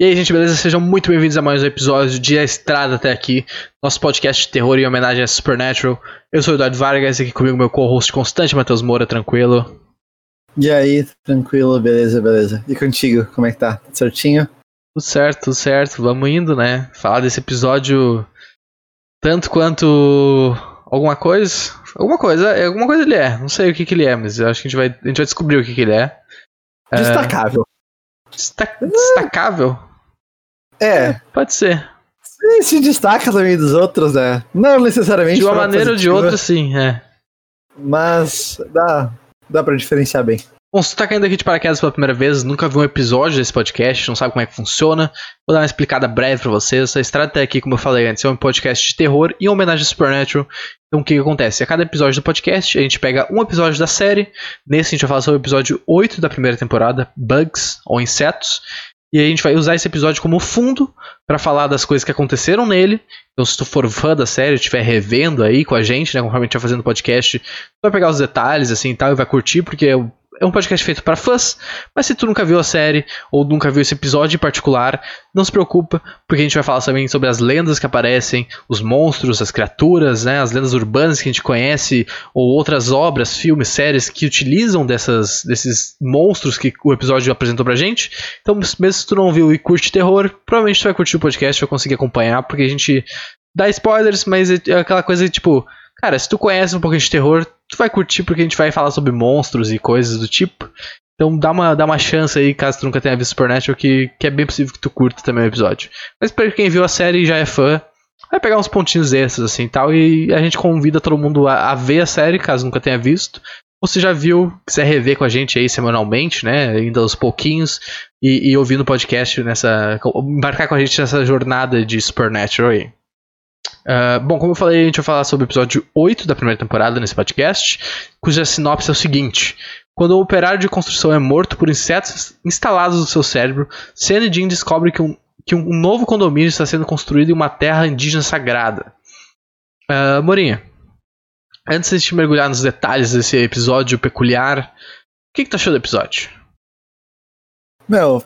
E aí, gente, beleza? Sejam muito bem-vindos a mais um episódio de A Estrada até aqui, nosso podcast de terror em homenagem a Supernatural. Eu sou o Eduardo Vargas e aqui comigo meu co-host constante, Matheus Moura, tranquilo. E aí, tranquilo, beleza, beleza. E contigo, como é que tá? Tudo certinho? Tudo certo, tudo certo. Vamos indo, né? Falar desse episódio tanto quanto alguma coisa. Alguma coisa, é, alguma coisa ele é. Não sei o que, que ele é, mas eu acho que a gente vai, a gente vai descobrir o que, que ele é. Destacável. É... Destac... Destacável? É. Pode ser. Sim, se destaca também dos outros, né? Não necessariamente. De uma maneira ou de outra, sim, é. Mas dá, dá pra diferenciar bem. Bom, se tu tá caindo aqui de paraquedas pela primeira vez, nunca viu um episódio desse podcast, não sabe como é que funciona, vou dar uma explicada breve pra vocês. Essa estrada até aqui, como eu falei antes, é um podcast de terror e homenagem a Supernatural. Então o que, que acontece? A cada episódio do podcast, a gente pega um episódio da série. Nesse a gente vai falar sobre o episódio 8 da primeira temporada, Bugs ou Insetos. E a gente vai usar esse episódio como fundo para falar das coisas que aconteceram nele. Então, se tu for fã da série, estiver revendo aí com a gente, né, conforme a gente vai fazendo podcast, tu vai pegar os detalhes assim e tal e vai curtir, porque é é um podcast feito para fãs, mas se tu nunca viu a série ou nunca viu esse episódio em particular, não se preocupa, porque a gente vai falar também sobre as lendas que aparecem, os monstros, as criaturas, né, as lendas urbanas que a gente conhece, ou outras obras, filmes, séries que utilizam dessas, desses monstros que o episódio apresentou pra gente. Então, mesmo se tu não viu e curte terror, provavelmente tu vai curtir o podcast, vai conseguir acompanhar, porque a gente dá spoilers, mas é aquela coisa tipo Cara, se tu conhece um pouquinho de terror, tu vai curtir porque a gente vai falar sobre monstros e coisas do tipo. Então dá uma, dá uma chance aí, caso tu nunca tenha visto Supernatural, que, que é bem possível que tu curta também o episódio. Mas pra quem viu a série e já é fã, vai pegar uns pontinhos desses assim e tal. E a gente convida todo mundo a, a, ver a série, caso nunca tenha visto. Ou se já viu, quiser rever com a gente aí semanalmente, né? Ainda aos pouquinhos. E, e ouvindo o podcast nessa. embarcar com a gente nessa jornada de Supernatural aí. Uh, bom, como eu falei, a gente vai falar sobre o episódio 8 da primeira temporada nesse podcast, cuja sinopse é o seguinte: Quando um operário de construção é morto por insetos instalados no seu cérebro, Sam e Jean descobrem que um, que um novo condomínio está sendo construído em uma terra indígena sagrada. Uh, Morinha, antes de a gente mergulhar nos detalhes desse episódio peculiar, o que, que tu achou do episódio? Meu,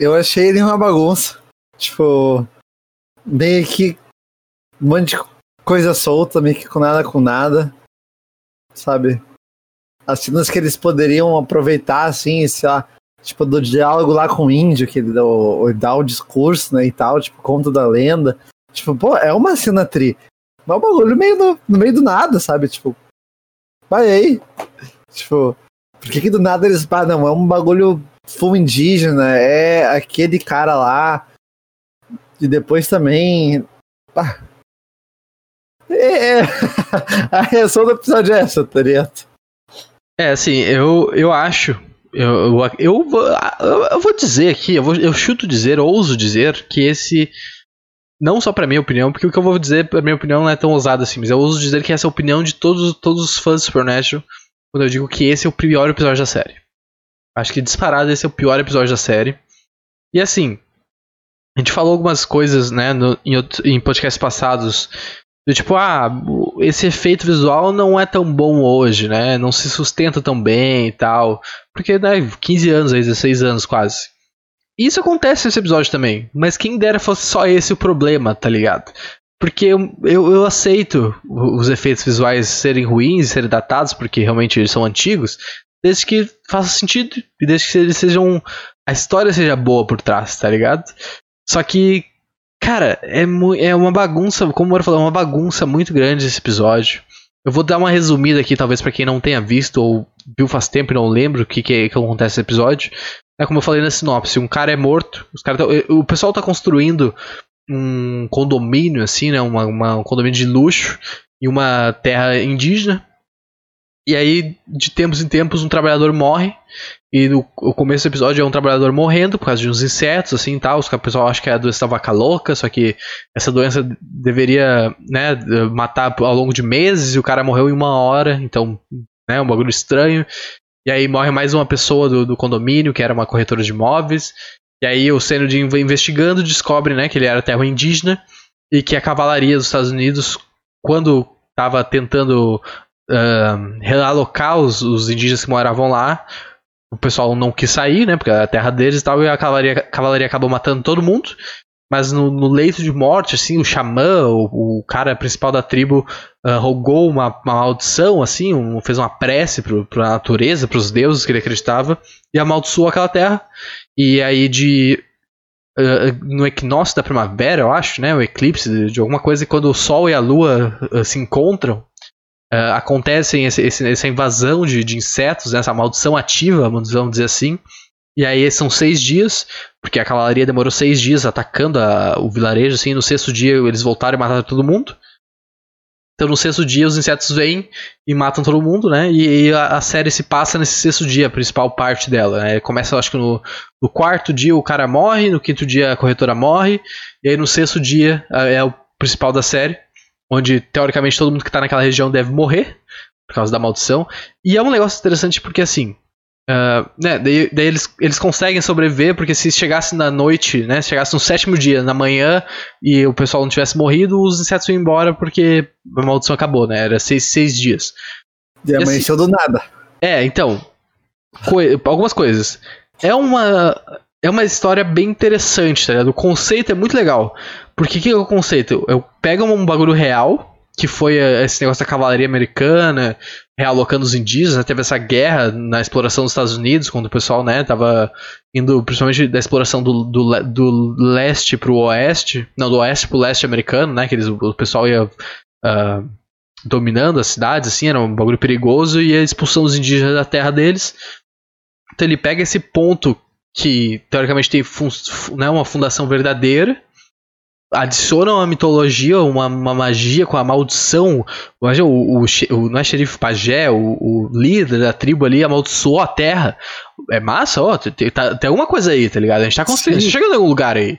eu achei ele uma bagunça. Tipo, meio que um monte de coisa solta, meio que com nada com nada. Sabe? As cenas que eles poderiam aproveitar, assim, sei lá, tipo, do diálogo lá com o índio, que ele dá o, dá o discurso, né, e tal, tipo, conta da lenda. Tipo, pô, é uma cena tri. Mas é um bagulho meio no, no meio do nada, sabe? Tipo, vai aí. Tipo, por que, que do nada eles. Ah, não, é um bagulho full indígena, é aquele cara lá. E depois também. Ah, é, é. a reação do episódio é essa, tá? É, assim, eu, eu acho. Eu, eu, eu, eu, vou dizer aqui, eu, vou, eu chuto dizer, ouso dizer, que esse. Não só pra minha opinião, porque o que eu vou dizer, pra minha opinião, não é tão ousado assim, mas eu ouso dizer que essa é a opinião de todos, todos os fãs de Supernatural quando eu digo que esse é o pior episódio da série. Acho que disparado esse é o pior episódio da série. E assim, a gente falou algumas coisas, né, no, em, em podcasts passados tipo, ah, esse efeito visual não é tão bom hoje, né? Não se sustenta tão bem e tal. Porque, né, 15 anos aí, 16 anos quase. Isso acontece nesse episódio também. Mas quem dera fosse só esse o problema, tá ligado? Porque eu, eu, eu aceito os efeitos visuais serem ruins, serem datados, porque realmente eles são antigos, desde que faça sentido e desde que eles sejam. a história seja boa por trás, tá ligado? Só que Cara, é, é uma bagunça, como o Moro falou, é uma bagunça muito grande esse episódio. Eu vou dar uma resumida aqui, talvez para quem não tenha visto ou viu faz tempo e não lembra o que, que, que acontece nesse episódio. É como eu falei na sinopse, um cara é morto, os cara tá, o pessoal tá construindo um condomínio, assim, né? Uma, uma, um condomínio de luxo em uma terra indígena. E aí, de tempos em tempos, um trabalhador morre e no começo do episódio é um trabalhador morrendo por causa de uns insetos, assim tal. O pessoal acha que é a doença da vaca louca, só que essa doença deveria né, matar ao longo de meses e o cara morreu em uma hora, então né, um bagulho estranho. E aí morre mais uma pessoa do, do condomínio, que era uma corretora de imóveis. E aí o Senod investigando descobre né, que ele era terra indígena e que a cavalaria dos Estados Unidos, quando estava tentando uh, realocar os, os indígenas que moravam lá, o pessoal não quis sair, né? Porque era a terra deles e tal, e a cavalaria, a cavalaria acabou matando todo mundo. Mas no, no, leito de morte, assim, o xamã, o, o cara principal da tribo, uh, rogou uma, uma, maldição, assim, um, fez uma prece pro, pra natureza, pros deuses que ele acreditava, e amaldiçoou aquela terra. E aí de Uh, no equinócio da primavera, eu acho, né? O eclipse de, de alguma coisa, quando o Sol e a Lua uh, se encontram, uh, acontece esse, esse, essa invasão de, de insetos, né, essa maldição ativa, vamos dizer assim. E aí são seis dias, porque a cavalaria demorou seis dias atacando a, o vilarejo, assim, no sexto dia eles voltaram e mataram todo mundo. Então no sexto dia os insetos vêm e matam todo mundo, né? E, e a, a, série se passa nesse sexto dia, a principal parte dela. Né? Começa, acho que no, no, quarto dia o cara morre, no quinto dia a corretora morre, e aí no sexto dia é o principal da série, onde teoricamente todo mundo que tá naquela região deve morrer por causa da maldição. E é um negócio interessante porque assim, Uh, né, daí, daí eles, eles conseguem sobreviver, porque se chegasse na noite, né, se chegasse no sétimo dia, na manhã, e o pessoal não tivesse morrido, os insetos iam embora porque a maldição acabou, né? Era seis, seis dias. E, e amanheceu assim, do nada. É, então. algumas coisas. É uma. É uma história bem interessante, tá ligado? O conceito é muito legal. Porque que é o conceito? Eu pego um bagulho real, que foi eh, esse negócio da cavalaria americana realocando os indígenas, né? teve essa guerra na exploração dos Estados Unidos, quando o pessoal, né, tava indo principalmente da exploração do, do, do leste pro oeste, não, do oeste pro leste americano, né, que eles, o pessoal ia uh, dominando as cidades, assim, era um bagulho perigoso, e a expulsão dos indígenas da terra deles. Então ele pega esse ponto que, teoricamente, tem fun né, uma fundação verdadeira, adicionam a mitologia, uma, uma, magia com a maldição. Imagina, o, o, o, não é xerife pajé, o, o, líder da tribo ali amaldiçoou a terra. É massa, ó, tem, tá, tem alguma coisa aí, tá ligado? A gente tá construindo, chegando em algum lugar aí.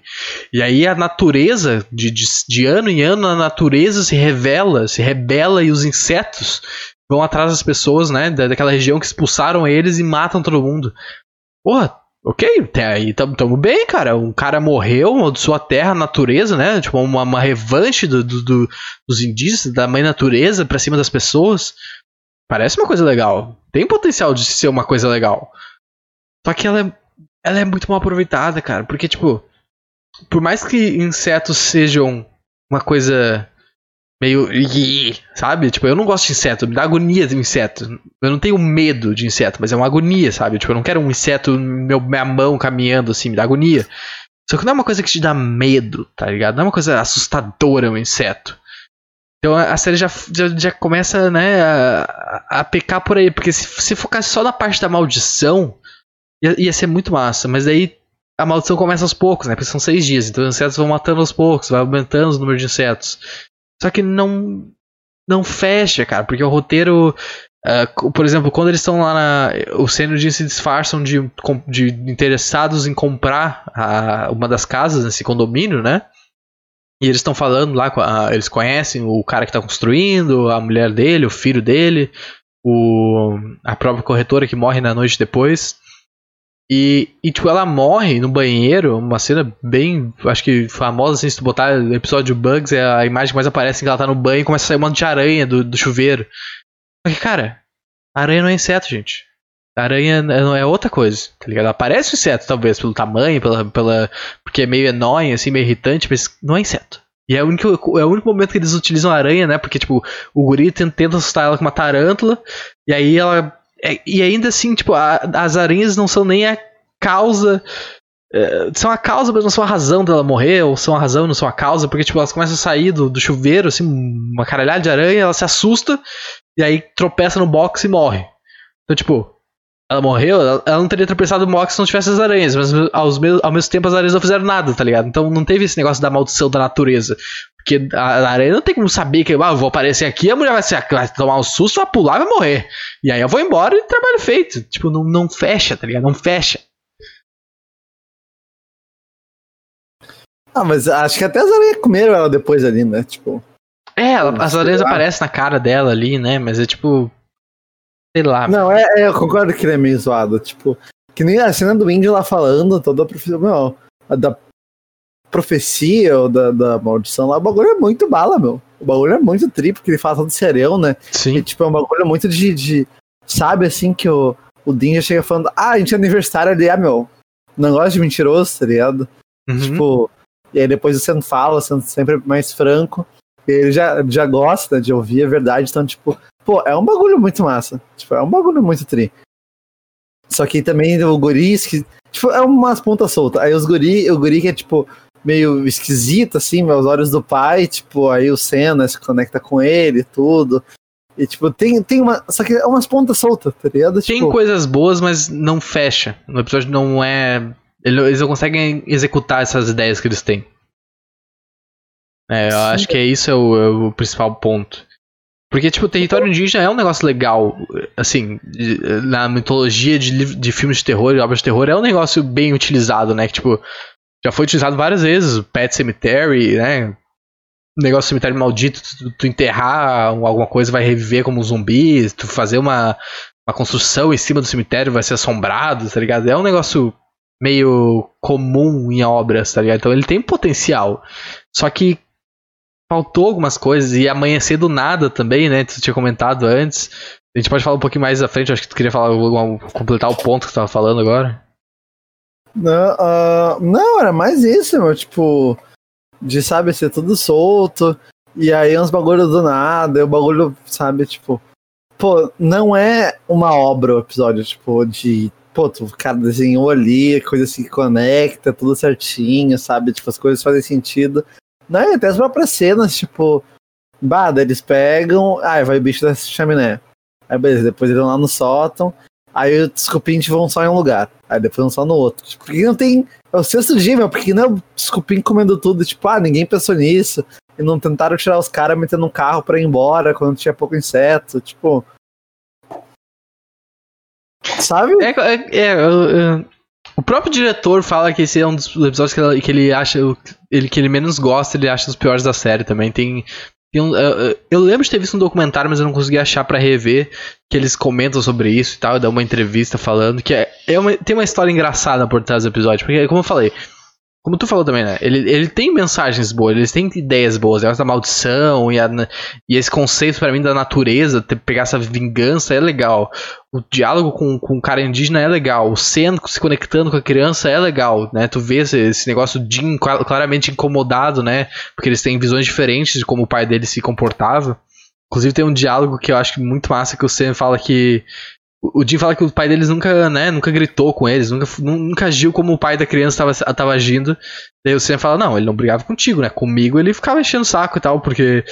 E aí a natureza, de, de, de ano em ano, a natureza se revela, se rebela e os insetos vão atrás das pessoas, né, daquela região que expulsaram eles e matam todo mundo. Porra, Ok, até aí tamo, tamo, bem, cara. Um cara morreu, de sua terra, natureza, né? Tipo, uma, uma revanche do, do, do, dos indígenas, da mãe natureza pra cima das pessoas. Parece uma coisa legal. Tem potencial de ser uma coisa legal. Só que ela é, ela é muito mal aproveitada, cara. Porque, tipo, por mais que insetos sejam uma coisa meio. Sabe? Tipo, eu não gosto de inseto, me dá agonia de inseto. Eu não tenho medo de inseto, mas é uma agonia, sabe? Tipo, eu não quero um inseto meu minha mão caminhando assim, me dá agonia. Só que não é uma coisa que te dá medo, tá ligado? Não é uma coisa assustadora um inseto. Então a série já, já, já começa, né, a, a, pecar por aí. Porque se, se focasse só na parte da maldição, ia, ia ser muito massa. Mas aí a maldição começa aos poucos, né? Porque são seis dias. Então os insetos vão matando aos poucos, vai aumentando o número de insetos. Só que não não fecha, cara, porque o roteiro Uh, por exemplo, quando eles estão lá na. Os Senodins se disfarçam de, de interessados em comprar a, uma das casas nesse condomínio, né? E eles estão falando lá, a, eles conhecem o cara que está construindo, a mulher dele, o filho dele, o, a própria corretora que morre na noite depois. E, e, tipo, ela morre no banheiro, uma cena bem, acho que famosa, assim, se tu botar episódio Bugs, é a imagem que mais aparece que ela tá no banho e começa a sair um monte de aranha do, do chuveiro. Porque, cara, aranha não é inseto, gente. aranha é outra coisa, tá ligado? Ela parece um inseto, talvez, pelo tamanho, pela, pela, porque é meio annoying, assim, meio irritante, mas não é inseto. E é o, único, é o único momento que eles utilizam a aranha, né? Porque, tipo, o guri tenta, tenta assustar ela com uma tarântula, e aí ela é, e ainda assim, tipo, a, as aranhas não são nem a causa. É, são a causa, mas não são a razão dela morrer, ou são a razão, não são a causa, porque, tipo, elas começam a sair do, do chuveiro, assim, uma caralhada de aranha, ela se assusta, e aí tropeça no box e morre. Então, tipo, ela morreu, ela, não teria tropeçado no box se não tivesse as aranhas, mas aos ao mesmo tempo as aranhas não fizeram nada, tá ligado? Então não teve esse negócio da maldição da natureza. Porque a, aranha não tem como saber que ah, eu vou aparecer aqui, a mulher vai, ser, vai tomar um susto, vai pular e vai morrer. E aí eu vou embora e trabalho feito. Tipo, não, não fecha, tá ligado? Não fecha. Ah, mas acho que até as aranhas comeram ela depois ali, né? Tipo. É, ela, as aranhas aparecem na cara dela ali, né? Mas é tipo. Sei lá. Não, é, é, eu concordo que ele é meio zoado. Tipo, que nem a cena do índio lá falando, toda a profissão. A da profecia ou da, da maldição lá, o bagulho é muito bala, meu. O bagulho é muito triplo, que ele fala todo serão, né? Sim. E, tipo, é um bagulho muito de, de. Sabe assim que o. o Dean já chega falando, ah, a gente é aniversário ali, ah, meu, não gosta de mentiroso, tá ligado? Uhum. Tipo, e aí depois você fala, sendo sempre mais franco, ele já, já gosta de ouvir a verdade, então, tipo, pô, é um bagulho muito massa. Tipo, é um bagulho muito tri. Só que também o guri, que, tipo, é umas pontas soltas. Aí os guri, o guri que é, tipo, meio esquisito, assim, meus olhos do pai, tipo, aí o Senna se conecta com ele e tudo. E, tipo, tem, tem uma. Só que é umas pontas soltas, tá ligado? Tem tipo, coisas boas, mas não fecha. No episódio não é. Eles não conseguem executar essas ideias que eles têm. É, eu Sim. acho que é isso é o, é o principal ponto. Porque, tipo, o território indígena é um negócio legal. Assim, na mitologia de, de filmes de terror e obras de terror, é um negócio bem utilizado, né? Que, tipo, já foi utilizado várias vezes. O Pet Cemetery, né? O negócio cemitério maldito, tu, tu enterrar alguma coisa vai reviver como um zumbi, tu fazer uma, uma construção em cima do cemitério vai ser assombrado, tá ligado? É um negócio meio comum em obras, tá ligado? Então ele tem potencial. Só que faltou algumas coisas e amanhecer do nada também, né? Tu tinha comentado antes. A gente pode falar um pouquinho mais à frente, acho que tu queria falar, completar o ponto que tu tava falando agora. Não, ah, não, era mais isso, meu, tipo, de, sabe, ser tudo solto, e aí uns bagulho do nada, e o bagulho, sabe, tipo, pô, não é uma obra o episódio, tipo, de, pô, o cara desenhou ali, coisa se conecta, tudo certinho, sabe, tipo, as coisas fazem sentido. Não, e até as próprias cenas, tipo, bah, daí eles pegam, ai, vai o bicho da chaminé. Aí beleza, depois eles vão lá no sótão, aí os cupins vão só em um lugar, aí depois vão só no outro. Tipo, porque não tem. É o sexto dia, meu, porque não é os comendo tudo, tipo, ah, ninguém pensou nisso. E não tentaram tirar os caras metendo um carro pra ir embora quando tinha pouco inseto, tipo. Sabe? É, é- é, o próprio diretor fala que esse é um dos episódios que ele, que ele acha ele, que ele menos gosta, ele acha os piores da série também. Tem, eu, eu- lembro de ter visto um documentário, mas eu não consegui achar pra rever que eles comentam sobre isso e tal, dá uma entrevista falando que é, é uma- tem uma história engraçada por trás do episódio, porque como eu falei, como tu falou também, né? Ele, ele tem mensagens boas, eles têm ideias boas, negócio da maldição e, a- e esse conceito pra mim da natureza, ter, pegar essa vingança é legal. O diálogo com, com o cara indígena é legal. O Sen se conectando com a criança é legal, né? Tu vê esse, esse negócio de claramente incomodado, né? Porque eles têm visões diferentes de como o pai dele se comportava. Inclusive tem um diálogo que eu acho muito massa que o Sen fala que o Jim fala que o pai deles nunca, né, nunca gritou com eles, nunca, nunca agiu como o pai da criança estava agindo. Daí o Sam fala, não, ele não brigava contigo, né? Comigo ele ficava enchendo o saco e tal, porque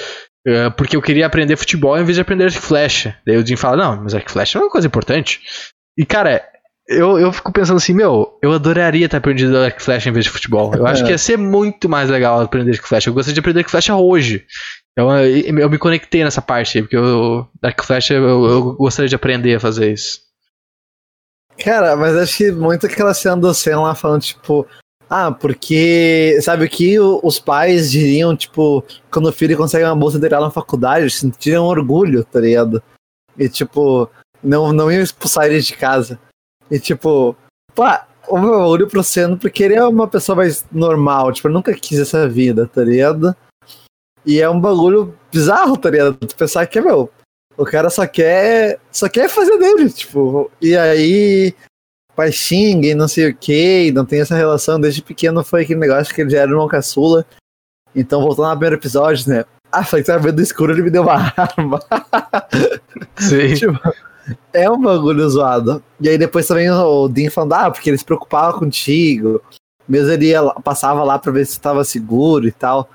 eh, porque eu queria aprender futebol em vez de aprender arco flecha. Daí o Jim fala, não, mas arco flecha é uma coisa importante. E cara, eu, eu fico pensando assim, meu, eu adoraria ter aprendido arco flecha em vez de futebol. Eu acho que ia ser muito mais legal aprender arco flecha. Eu gostaria de aprender arco flecha hoje. Então eu, eu me conectei nessa parte porque eu, e flecha eu, eu gostaria de aprender a fazer isso. Cara, mas acho que muito aquela cena do Sen lá falando, tipo, ah, porque sabe o que os pais diriam, tipo, quando o filho consegue uma bolsa integral na faculdade, sentiriam orgulho, tá ligado? E tipo, não, não iam expulsar ele de casa. E tipo, pá, o meu orgulho pro Sen, porque ele é uma pessoa mais normal, tipo, nunca quis essa vida, tá ligado? E é um bagulho bizarro, tá ligado? Tu pensar que, meu, o cara só quer. Só quer fazer dele, tipo. E aí. Pai xinga e não sei o que, não tem essa relação. Desde pequeno foi aquele negócio que ele já era irmão caçula. Então, voltando ao primeiro episódio, né? Ah, falei que tava vendo escuro, ele me deu uma arma. Sim. tipo, é um bagulho zoado. E aí depois também o Dean falando, ah, porque ele se preocupava contigo. Mesmo ele ia, passava lá pra ver se tava seguro e tal.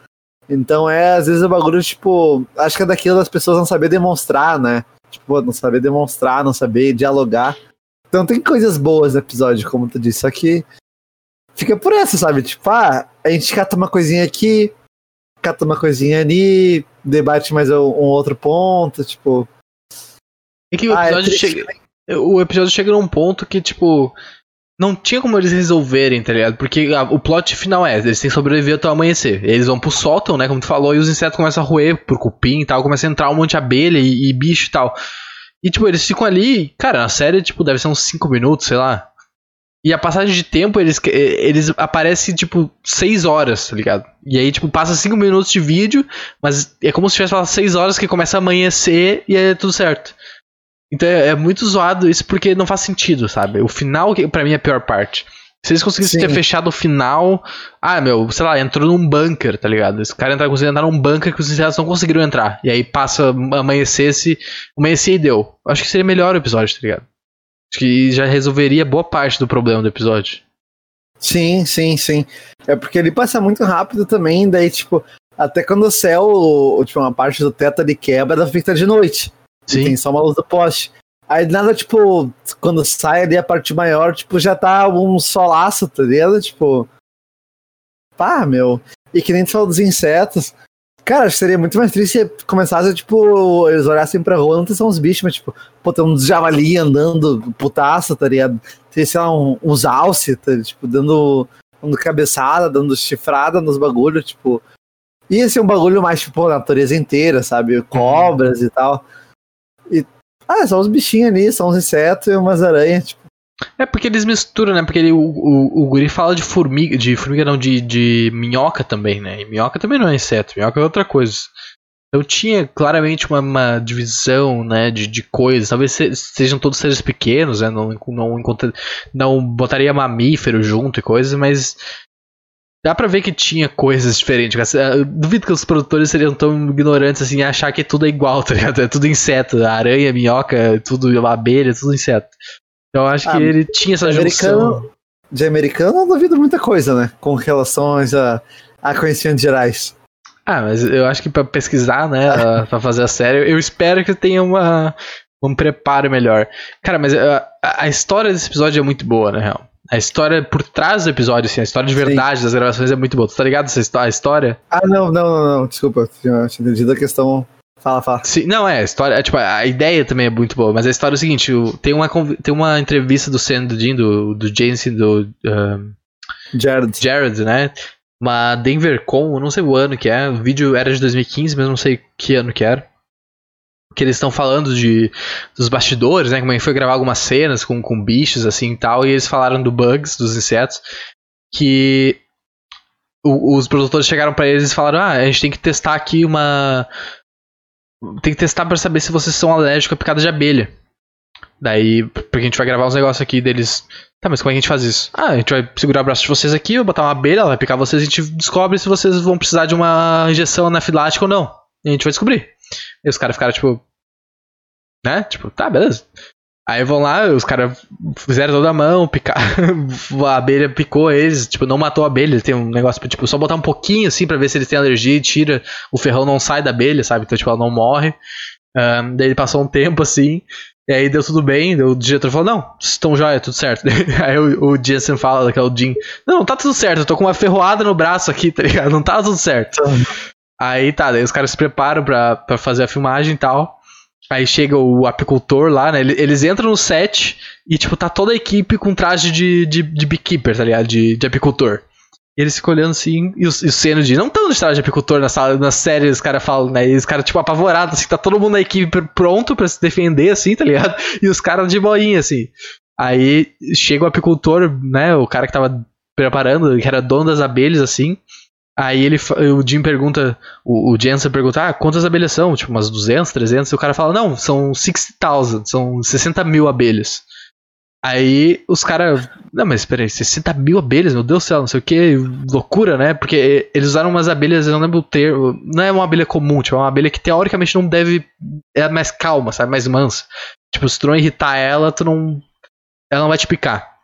Então é, às vezes o bagulho, tipo, acho que é daquilo das pessoas não saber demonstrar, né? Tipo, não saber demonstrar, não saber dialogar. Então tem coisas boas no episódio, como tu disse, só que fica por essa, sabe? Tipo, ah, a gente cata uma coisinha aqui, cata uma coisinha ali, debate mais um, um outro ponto, tipo. É que o Ah, é episódio, triste, chega, o episódio chega num ponto que, tipo, não tinha como eles resolverem, tá ligado? Porque a- o plot final é, eles têm que sobreviver até o amanhecer. Eles vão pro sótão, né, como tu falou, e os insetos começam a roer por cupim e tal, começa a entrar um monte de abelha e, e bicho e tal. E, tipo, eles ficam ali, cara, a série, tipo, deve ser uns 5 minutos, sei lá. E a passagem de tempo, eles, eles aparecem, tipo, 6 horas, tá ligado? E aí, tipo, passa 5 minutos de vídeo, mas é como se tivesse falado 6 horas que começa a amanhecer e aí é tudo certo. Então é, é muito zoado isso porque não faz sentido, sabe? O final, pra mim, é a pior parte. Se eles conseguissem Sim. ter fechado o final. Ah, meu, sei lá, entrou num bunker, tá ligado? Esse cara entra, conseguiu entrar num bunker que os insetos não conseguiram entrar. E aí passa, amanhecesse, amanhecia e deu. Acho que seria melhor o episódio, tá ligado? Acho que já resolveria boa parte do problema do episódio. Sim, sim, sim. É porque ele passa muito rápido também, daí, tipo, até quando o céu, tipo, uma parte do teto ali quebra, fica de noite. Sim. tem só uma luz do poste. Aí nada, tipo, quando sai ali a parte maior, tipo, já tá um solaço, tá ligado? Tipo. Pá, meu. E que nem tu falou dos insetos. Cara, acho que seria muito mais triste se começasse, tipo, eles olhassem pra rua, não são uns bichos, mas, tipo, pô, tem uns javali andando putaço, tá ligado? Tem, sei lá, um, uns alce, tá, tipo, dando, dando cabeçada, dando chifrada nos bagulhos, tipo. Ia ser um bagulho mais, tipo, a natureza inteira, sabe? Cobras e tal. E, ah, são uns bichinhos ali, são uns insetos e umas aranhas, tipo. É porque eles misturam, né? Porque ele, o, o, o guri fala de formiga, de formiga não, de, de minhoca também, né? E minhoca também não é inseto, minhoca é outra coisa. Então tinha claramente uma, uma divisão, né, de, de coisas. Talvez se- sejam todos seres pequenos, né? Não, não, encontra- não botaria mamífero junto e coisas, mas dá pra ver que tinha coisas diferentes. cara. Eu duvido que os produtores seriam tão ignorantes assim, achar que tudo é igual, tá ligado? É tudo inseto, aranha, minhoca, tudo abelha, tudo inseto. Então eu acho Ah, que ele tinha essa junção. americano, de americano eu duvido muita coisa, né? Com relações a, a conhecimentos gerais. Ah, mas eu acho que pra pesquisar, né, a- pra fazer a série, eu espero que tenha uma, um preparo melhor. Cara, mas a, a- a história desse episódio é muito boa, na real. A história por trás do episódio, assim, a história de Sim. verdade das gravações é muito boa. Tu tá ligado essa a história? Ah, não, não, não, não. Desculpa, tinha, entendido a questão. Fala, fala. Sim, não, é, a história, é, tipo, a ideia também é muito boa, mas a história é o seguinte, tem uma, tem uma entrevista do Sam do Dean, do, do Jensen, do ah, Jared. Jared, né? Uma DenverCon, eu não sei o ano que é. O vídeo era de 2015, mas não sei que ano que era. Que eles estão falando de dos bastidores, né? Como é que foi gravar algumas cenas com, com bichos assim e tal. E eles falaram do bugs, dos insetos. Que o- os produtores chegaram pra eles e falaram: Ah, a gente tem que testar aqui uma. Tem que testar pra saber se vocês são alérgicos a picada de abelha. Daí, porque a gente vai gravar uns negócios aqui deles. Tá, mas como é que a gente faz isso? Ah, a gente vai segurar o braço de vocês aqui, eu botar uma abelha, ela vai picar vocês, a gente descobre se vocês vão precisar de uma injeção anafilática ou não. E a gente vai descobrir. E os caras ficaram tipo. Né? Tipo, tá, beleza. Aí vão lá, os caras fizeram toda a mão, picar, a abelha picou eles, tipo, não matou a abelha, tem um negócio tipo, só botar um pouquinho assim pra ver se eles têm alergia e tira, o ferrão não sai da abelha, sabe? Então, tipo, ela não morre. Ahn, daí passou um tempo assim, e aí deu tudo bem, o diretor falou, não, estão jóia, tudo certo. aí o, o Jensen fala, que é o Jim, não, tá tudo certo, eu tô com uma ferroada no braço aqui, tá ligado? Não tá tudo certo. Aí tá, daí os caras se preparam pra, pra fazer a filmagem e tal. Aí chega o apicultor lá, né? ele- Eles entram no set e, tipo, tá toda a equipe com traje de, de, de beekeeper, tá ligado? De, de apicultor. E eles ficam olhando assim, e os, e os cenos de. Não tão de traje de apicultor na sala, na série, os caras falam, né? E os caras, tipo, apavorados, assim, tá todo mundo na equipe pr- pronto pra se defender, assim, tá ligado? E os caras de boinha, assim. Aí chega o apicultor, né? O cara que tava preparando, que era dono das abelhas, assim. Aí ele, o Jim pergunta, o, o Jensen pergunta, ah, quantas abelhas são? Tipo, umas 200, 300? E o cara fala, não, são 60,000, são 60 mil abelhas. Aí os caras, não, mas peraí, 60 mil abelhas, meu Deus do céu, não sei o que, loucura, né? Porque eles usaram umas abelhas, eu não lembro o termo, não é uma abelha comum, tipo, é uma abelha que teoricamente não deve, é mais calma, sabe, mais mansa. Tipo, se tu não irritar ela, tu não, ela não vai te picar.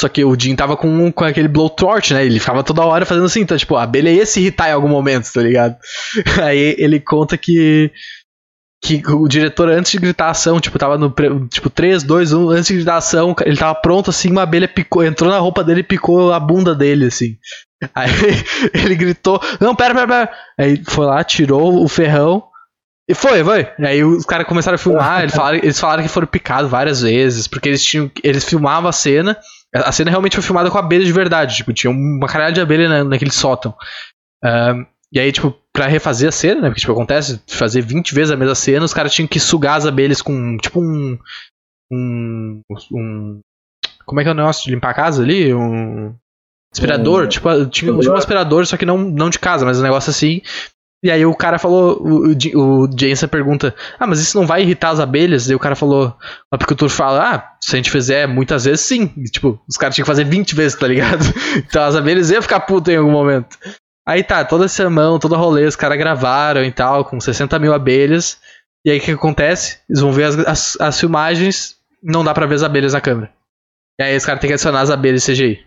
Só que o Jim tava com, com aquele blowtorch, né? Ele ficava toda hora fazendo assim, então, tipo, a abelha ia se irritar em algum momento, tá ligado? Aí ele conta que. Que o diretor, antes de gritar ação, tipo, tava no. Tipo, 3, 2, 1, antes de gritar ação, ele tava pronto assim, uma abelha picou, entrou na roupa dele e picou a bunda dele, assim. Aí ele gritou, não, pera, pera, pera. Aí foi lá, tirou o ferrão. E foi, foi. Aí os caras começaram a filmar, eles falaram, eles falaram que foram picados várias vezes, porque eles tinham. Eles filmavam a cena. A cena realmente foi filmada com abelha de verdade. Tipo, tinha uma caralho de abelha na, naquele sótão. Ahn, e aí, tipo, pra refazer a cena, né? Porque, tipo, acontece, fazer 20 vezes a mesma cena, os caras tinham que sugar as abelhas com, tipo, um. Um. um como é que é o negócio de limpar a casa ali? Um. Aspirador, Um tipo, tinha, tinha um aspirador, só que não, não de casa, mas um negócio assim. E aí o cara falou, o, o, o Jensen pergunta, ah, mas isso não vai irritar as abelhas? E o cara falou, o apicultor fala, ah, se a gente fizer muitas vezes, sim. E, tipo, os caras tinham que fazer 20 vezes, tá ligado? Então as abelhas iam ficar putas em algum momento. Aí tá, toda mão, todo rolê, os caras gravaram e tal, com 60 mil abelhas. E aí o que acontece? Eles vão ver as, as, as filmagens, não dá pra ver as abelhas na câmera. E aí os caras têm que adicionar as abelhas CGI.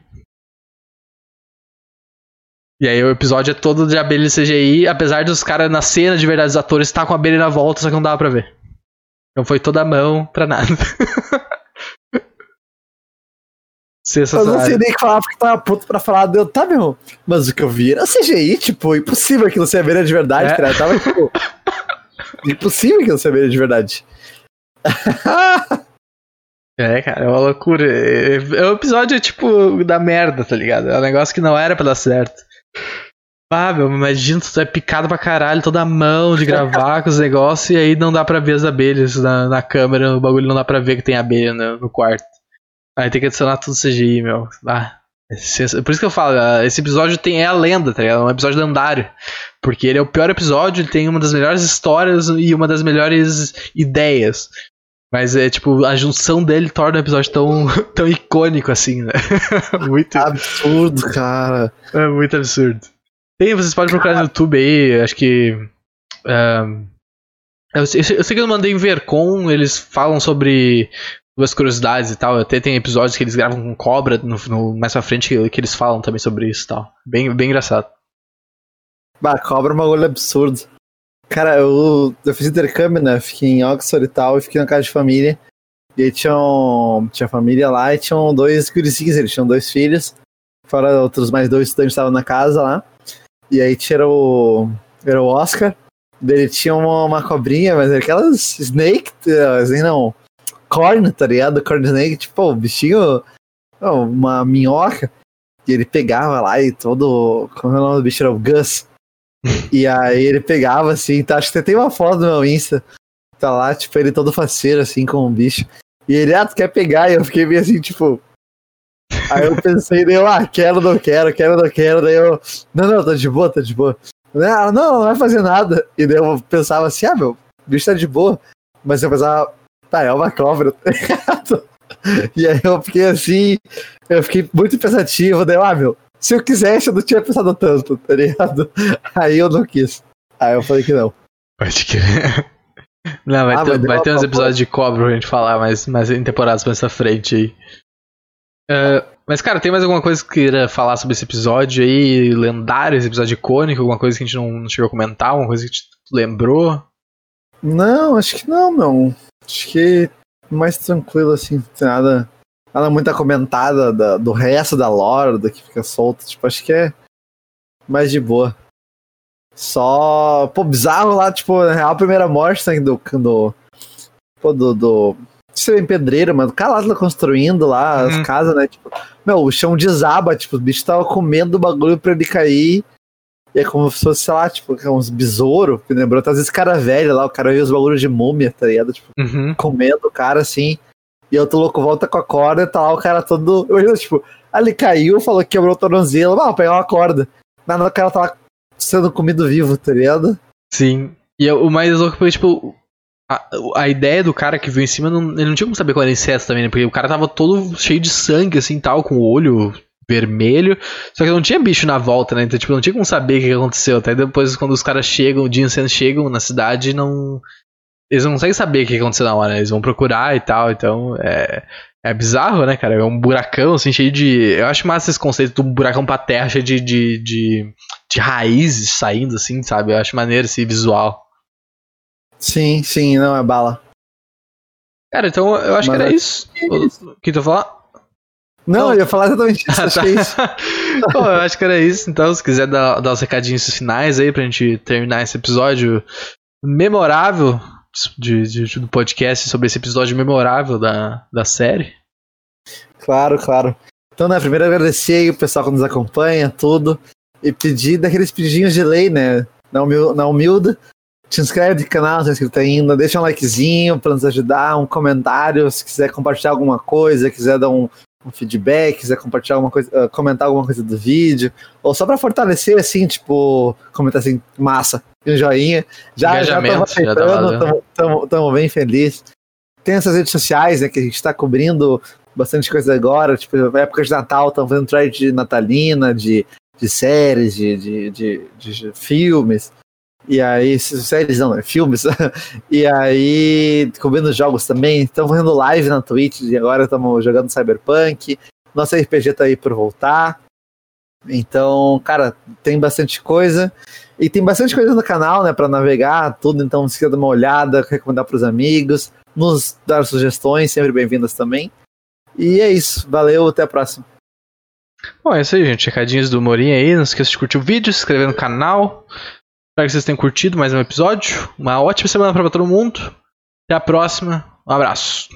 E aí o episódio é todo de abelha CGI, apesar dos caras na cena de verdade, os atores estar tá com a abelha na volta, só que não dava pra ver. Então foi toda a mão pra nada. Eu não sei nem que falar porque tava puto pra falar. Deu, tá, meu. Mas o que eu vi era CGI, tipo, impossível aquilo ser abelha de verdade, é. cara. Tava tipo. impossível aquilo ser abelha de verdade. é, cara, é uma loucura. É, é um episódio, tipo, da merda, tá ligado? É um negócio que não era pra dar certo. Ah, meu, imagina, tu é picado pra caralho, toda a mão de gravar com os negócios e aí não dá pra ver as abelhas na, na câmera, o bagulho não dá pra ver que tem abelha no, no quarto. Aí tem que adicionar tudo CGI, meu. Ah, é por isso que eu falo, ah, esse episódio tem, é a lenda, tá ligado? É um episódio lendário. Porque ele é o pior episódio, ele tem uma das melhores histórias e uma das melhores ideias. Mas é tipo, a junção dele torna o episódio tão, tão icônico assim, né? muito absurdo, cara. É muito absurdo. Tem, vocês podem procurar no YouTube aí, acho que. Um, eu, eu, eu, sei que eu mandei em Vercom, eles falam sobre duas curiosidades e tal. Até tem episódios que eles gravam com cobra no, no mais pra frente que, que, eles falam também sobre isso e tal. Bem, bem engraçado. Bah, cobra é um bagulho absurdo. Cara, eu, eu fiz intercâmbio, né? Fiquei em Oxford e tal, e fiquei na casa de família. E aí tinham, tinha família lá e tinham dois gurizinhos, eles tinham dois filhos. Fora outros mais dois estudantes estavam na casa lá. E aí tinha o, era o Oscar. Ele tinha uma, uma cobrinha, mas aquelas snake, assim não, corn, tá ligado? Corn snake, tipo, o bichinho, uma minhoca. E ele pegava lá e todo, como é o nome do bicho? Era o Gus. E aí ele pegava assim, tá? Acho que tem uma foto no meu Insta. Tá lá, tipo, ele todo faceiro, assim, com um bicho. E ele, ah, tu quer pegar? E eu fiquei meio assim, tipo. Aí eu pensei, eu, ah, quero, não quero, quero, não quero. Daí eu, não, não, tá de boa, tá de boa. Ela, não, não vai fazer nada. E daí eu pensava assim, ah, meu, o bicho tá de boa. Mas eu pensava, tá, é uma cobra, tá ligado? E aí eu fiquei assim, eu fiquei muito pensativo, daí eu, ah, meu, se eu quisesse, eu não tinha pensado tanto, tá ligado? Aí eu não quis. Aí eu falei que não. Pode crer. Não, vai, ah, ter, vai ter uns episódios de cobra pra gente falar mais, mais em temporadas pra essa frente aí. Uh, mas, cara, tem mais alguma coisa que queira falar sobre esse episódio aí, lendário, esse episódio icônico? Alguma coisa que a gente não, não chegou a comentar? Alguma coisa que te lembrou? Não, acho que não, não. Acho que mais tranquilo, assim, nada nada muito comentada da, do resto da lore, do que fica solto. Tipo, acho que é mais de boa. Só. Pô, bizarro lá, tipo, na real, a primeira morte né, do. do pô, do. do ser em pedreiro, mano. O cara lá tá construindo lá as uhum. casas, né? Tipo, meu, o chão desaba, tipo, o bicho tava comendo o bagulho pra ele cair. E é como se fosse, sei lá, tipo, uns besouros. Que lembrou, às vezes cara velho lá, o cara vê os bagulhos de múmia, tá ligado? Tipo, uhum. comendo o cara assim. E outro louco volta com a corda e tá lá o cara todo. Eu, tipo, ali caiu, falou que quebrou o tornozelo. Ah, pegar uma corda. Nada, o cara tava sendo comido vivo, tá ligado? Sim. E o mais louco foi, tipo, a, a, ideia do cara que veio em cima, não, ele não tinha como saber qual era inseto também, né? Porque o cara tava todo cheio de sangue, assim, tal, com o olho vermelho. Só que não tinha bicho na volta, né? Então, tipo, não tinha como saber o que aconteceu. Até depois, quando os caras chegam, o Jensen chegam na cidade, não eles não conseguem saber o que aconteceu na hora, né? eles vão procurar e tal, então é, é bizarro, né, cara? É um buracão, assim, cheio de. Eu acho massa esse conceito do buracão pra terra, cheio de, de, de, de raízes saindo, assim, sabe? Eu acho maneiro esse visual. Sim, sim, não é bala. Cara, então eu acho Mas que era é isso. O que tu falar? Não, eu ia falar exatamente isso. acho que é isso. Bom, eu acho que era isso. Então, se quiser dar, dar os recadinhos finais aí pra gente terminar esse episódio memorável de, de, do podcast sobre esse episódio memorável da, da série. Claro, claro. Então, né, primeiro agradecer aí o pessoal que nos acompanha, tudo. E pedir daqueles pedidinhos de lei, né? Na, humil na humilde. Te inscreve no canal, tá inscrito ainda. Deixa um likezinho pra nos ajudar, um comentário. Se quiser compartilhar alguma coisa, quiser dar um, um feedback, quiser compartilhar alguma coisa, uh, comentar alguma coisa do vídeo, ou só para fortalecer, assim, tipo, comentar assim, massa, um joinha. Já estamos aceitando, estamos bem felizes. Tem essas redes sociais, né, que a gente está cobrindo bastante coisa agora, tipo, época de Natal, estamos fazendo thread de natalina, de, de séries, de, de, de, de filmes. E aí, séries não, é filmes. e aí, cobrindo jogos também. Estamos fazendo live na Twitch e agora estamos jogando Cyberpunk. Nosso RPG tá aí por voltar. Então, cara, tem bastante coisa. E tem bastante coisa no canal, né, para navegar, tudo. Então, se quiser dar uma olhada, recomendar para os amigos, nos dar sugestões, sempre bem-vindas também. E é isso. Valeu, até a próxima. Bom, é isso aí, gente. Recadinhos do Morinha aí. Não esqueça de curtir o vídeo, se inscrever no canal. Espero que vocês tenham curtido mais um episódio. Uma ótima semana para todo mundo. Até a próxima. Um abraço.